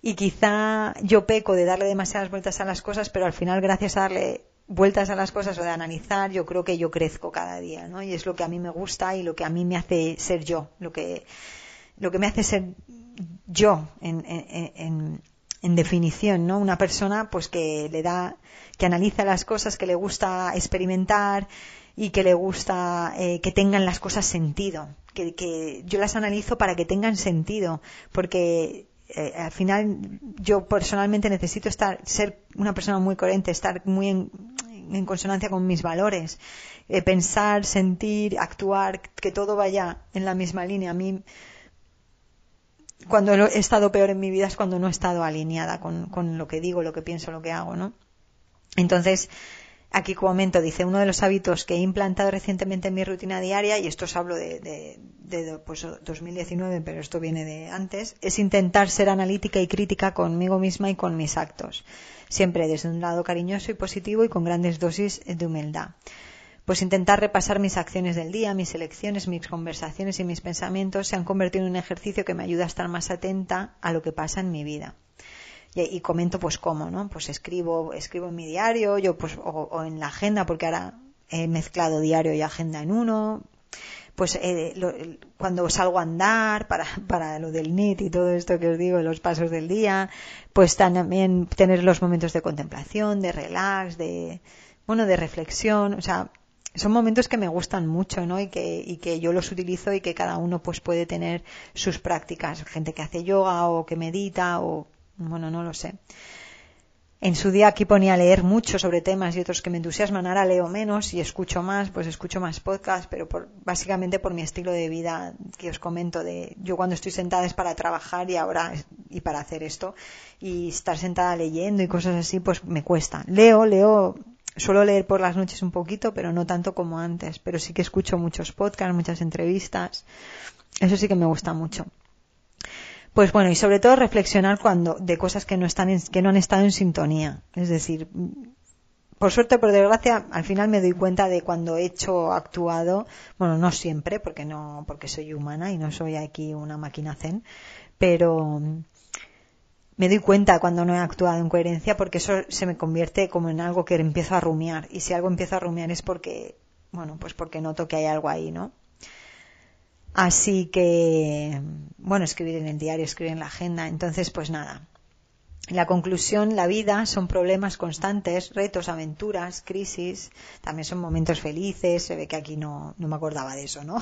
y quizá yo peco de darle demasiadas vueltas a las cosas, pero al final gracias a darle vueltas a las cosas o de analizar, yo creo que yo crezco cada día, ¿no? Y es lo que a mí me gusta y lo que a mí me hace ser yo, lo que, lo que me hace ser yo en, en, en definición, ¿no? Una persona pues que le da, que analiza las cosas, que le gusta experimentar y que le gusta eh, que tengan las cosas sentido, que, que yo las analizo para que tengan sentido, porque eh, al final yo personalmente necesito estar, ser una persona muy coherente, estar muy en, consonancia con mis valores, eh, pensar, sentir, actuar, que todo vaya en la misma línea. A mí, cuando he estado peor en mi vida es cuando no he estado alineada con, lo que digo, lo que pienso, lo que hago, ¿no? Entonces, Aquí comento, dice, uno de los hábitos que he implantado recientemente en mi rutina diaria, y esto os hablo de, de, pues, 2019, pero esto viene de antes, es intentar ser analítica y crítica conmigo misma y con mis actos. Siempre desde un lado cariñoso y positivo y con grandes dosis de humildad. Pues intentar repasar mis acciones del día, mis elecciones, mis conversaciones y mis pensamientos se han convertido en un ejercicio que me ayuda a estar más atenta a lo que pasa en mi vida y, comento pues cómo, ¿no? Pues escribo, escribo en mi diario, yo pues, o, en la agenda, porque ahora he mezclado diario y agenda en uno, pues eh, cuando salgo a andar para, para lo del NIT y todo esto que os digo, los pasos del día, pues también tener los momentos de contemplación, de relax, de, bueno, de reflexión, o sea, son momentos que me gustan mucho, ¿no? Y que, y que yo los utilizo y que cada uno pues puede tener sus prácticas. Gente que hace yoga o que medita o bueno, no lo sé. En su día aquí ponía a leer mucho sobre temas y otros que me entusiasman. Ahora leo menos y escucho más, pues escucho más podcasts, pero por, básicamente por mi estilo de vida que os comento de yo cuando estoy sentada es para trabajar y ahora y para hacer esto y estar sentada leyendo y cosas así pues me cuesta. Leo, leo, suelo leer por las noches un poquito, pero no tanto como antes, pero sí que escucho muchos podcasts, muchas entrevistas. Eso sí que me gusta mucho. Pues bueno, y sobre todo reflexionar cuando de cosas que no están que no han estado en sintonía. Es decir, por suerte por desgracia, al final me doy cuenta de cuando he hecho actuado, bueno, no siempre, porque no, porque soy humana y no soy aquí una máquina zen, pero me doy cuenta cuando no he actuado en coherencia porque eso se me convierte como en algo que empiezo a rumiar. Y si algo empiezo a rumiar es porque, bueno, pues porque noto que hay algo ahí, ¿no? Así que, bueno, escribir en el diario, escribir en la agenda. Entonces, pues nada. La conclusión, la vida son problemas constantes, retos, aventuras, crisis, también son momentos felices, se ve que aquí no, no me acordaba de eso, ¿no?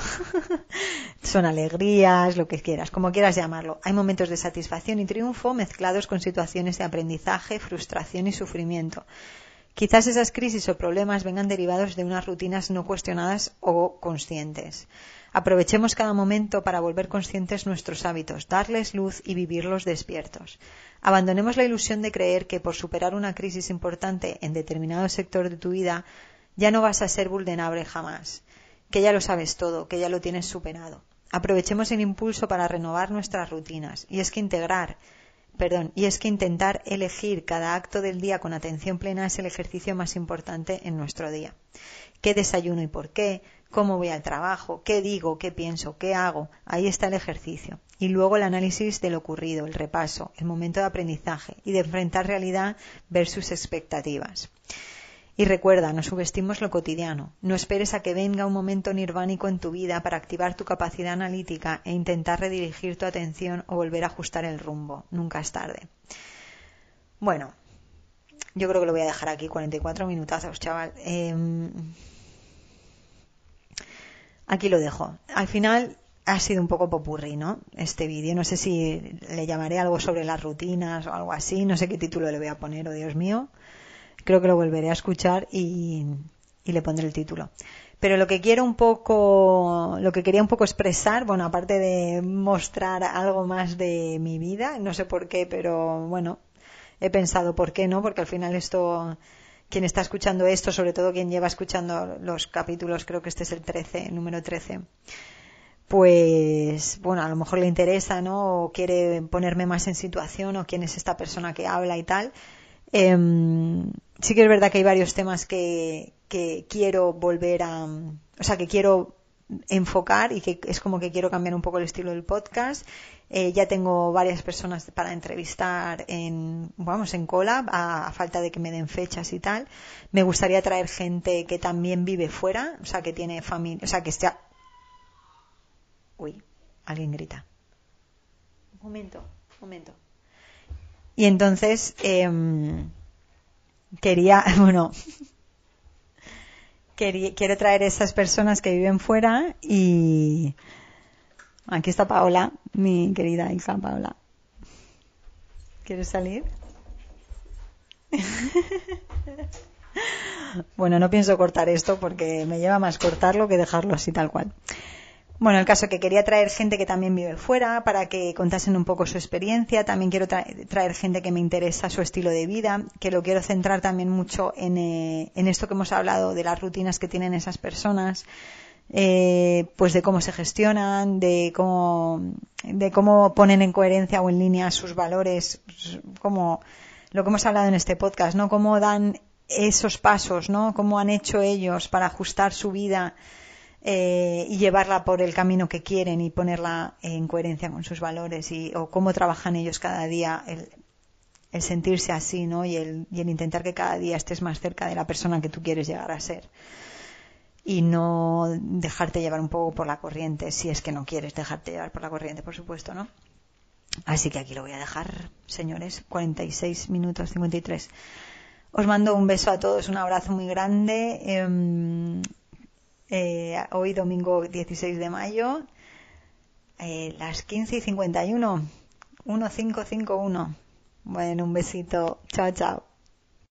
<laughs> son alegrías, lo que quieras, como quieras llamarlo. Hay momentos de satisfacción y triunfo mezclados con situaciones de aprendizaje, frustración y sufrimiento. Quizás esas crisis o problemas vengan derivados de unas rutinas no cuestionadas o conscientes. Aprovechemos cada momento para volver conscientes nuestros hábitos, darles luz y vivirlos despiertos. Abandonemos la ilusión de creer que por superar una crisis importante en determinado sector de tu vida ya no vas a ser vulnerable jamás, que ya lo sabes todo, que ya lo tienes superado. Aprovechemos el impulso para renovar nuestras rutinas. Y es que integrar, perdón, y es que intentar elegir cada acto del día con atención plena es el ejercicio más importante en nuestro día. ¿Qué desayuno y por qué? Cómo voy al trabajo, qué digo, qué pienso, qué hago. Ahí está el ejercicio. Y luego el análisis de lo ocurrido, el repaso, el momento de aprendizaje y de enfrentar realidad versus expectativas. Y recuerda, no subestimes lo cotidiano. No esperes a que venga un momento nirvánico en tu vida para activar tu capacidad analítica e intentar redirigir tu atención o volver a ajustar el rumbo. Nunca es tarde. Bueno, yo creo que lo voy a dejar aquí, 44 minutazos, chaval. Em, aquí lo dejo. Al final ha sido un poco popurri, ¿no? Este vídeo. No sé si le llamaré algo sobre las rutinas o algo así. No sé qué título le voy a poner, oh Dios mío creo que lo volveré a escuchar y, le pondré el título. Pero lo que quiero un poco, lo que quería un poco expresar, bueno, aparte de mostrar algo más de mi vida, no sé por qué, pero bueno, he pensado por qué no, porque al final esto, quien está escuchando esto, sobre todo quien lleva escuchando los capítulos, creo que este es el 13, el número 13, pues bueno, a lo mejor le interesa, ¿no? O quiere ponerme más en situación, o quién es esta persona que habla y tal. Em, sí que es verdad que hay varios temas que, quiero volver a, o sea, que quiero enfocar y que es como que quiero cambiar un poco el estilo del podcast. Eh, ya tengo varias personas para entrevistar en, vamos, en cola, a, falta de que me den fechas y tal. Me gustaría traer gente que también vive fuera, o sea, que tiene familia, o sea, que está... Uy, alguien grita. Un momento, un momento. Y entonces, em, quería, <laughs> bueno, quiero traer esas personas que viven fuera y aquí está Paola, mi querida hija Paola. ¿Quieres salir? <laughs> bueno, no pienso cortar esto porque me lleva más cortarlo que dejarlo así tal cual. Bueno, el caso que quería traer gente que también vive fuera para que contasen un poco su experiencia. También quiero traer gente que me interesa su estilo de vida, que lo quiero centrar también mucho en, eh, esto que hemos hablado de las rutinas que tienen esas personas, eh, pues de cómo se gestionan, de cómo, de cómo ponen en coherencia o en línea sus valores, como lo que hemos hablado en este podcast, ¿no? Cómo dan esos pasos, ¿no? Cómo han hecho ellos para ajustar su vida eh, y llevarla por el camino que quieren y ponerla en coherencia con sus valores y o cómo trabajan ellos cada día el, sentirse así ¿no? y, el, y el intentar que cada día estés más cerca de la persona que tú quieres llegar a ser y no dejarte llevar un poco por la corriente si es que no quieres dejarte llevar por la corriente por supuesto ¿no? así que aquí lo voy a dejar señores 46 minutos 53 os mando un beso a todos un abrazo muy grande em, eh, hoy domingo 16 de mayo, eh, las 15 y 51, 1551. Bueno, un besito. Chao, chao.